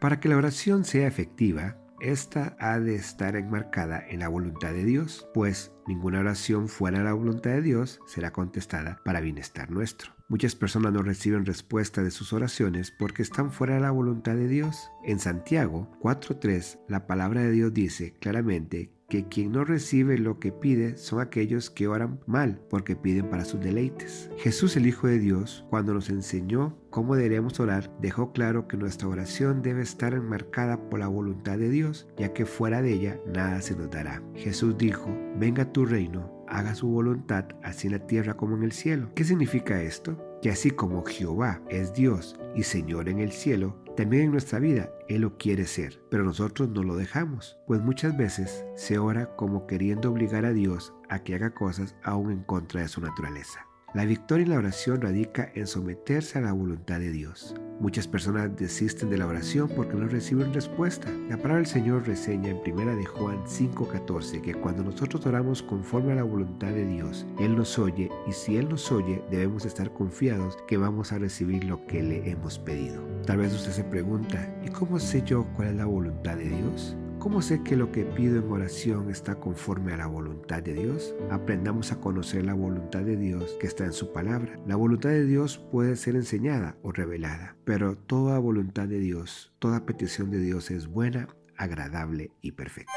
Para que la oración sea efectiva, esta ha de estar enmarcada en la voluntad de Dios, pues ninguna oración fuera de la voluntad de Dios será contestada para bienestar nuestro. Muchas personas no reciben respuesta de sus oraciones porque están fuera de la voluntad de Dios. En Santiago 4.3, la palabra de Dios dice claramente que quien no recibe lo que pide son aquellos que oran mal porque piden para sus deleites. Jesús el Hijo de Dios, cuando nos enseñó cómo deberíamos orar, dejó claro que nuestra oración debe estar enmarcada por la voluntad de Dios, ya que fuera de ella nada se nos dará. Jesús dijo, venga tu reino, haga su voluntad, así en la tierra como en el cielo. ¿Qué significa esto? Que así como Jehová es Dios y Señor en el cielo, también en nuestra vida Él lo quiere ser, pero nosotros no lo dejamos, pues muchas veces se ora como queriendo obligar a Dios a que haga cosas aún en contra de su naturaleza. La victoria en la oración radica en someterse a la voluntad de Dios. Muchas personas desisten de la oración porque no reciben respuesta. La palabra del Señor reseña en 1 de Juan 5:14 que cuando nosotros oramos conforme a la voluntad de Dios, Él nos oye y si Él nos oye debemos estar confiados que vamos a recibir lo que le hemos pedido. Tal vez usted se pregunta, ¿y cómo sé yo cuál es la voluntad de Dios? ¿Cómo sé que lo que pido en oración está conforme a la voluntad de Dios? Aprendamos a conocer la voluntad de Dios que está en su palabra. La voluntad de Dios puede ser enseñada o revelada, pero toda voluntad de Dios, toda petición de Dios es buena, agradable y perfecta.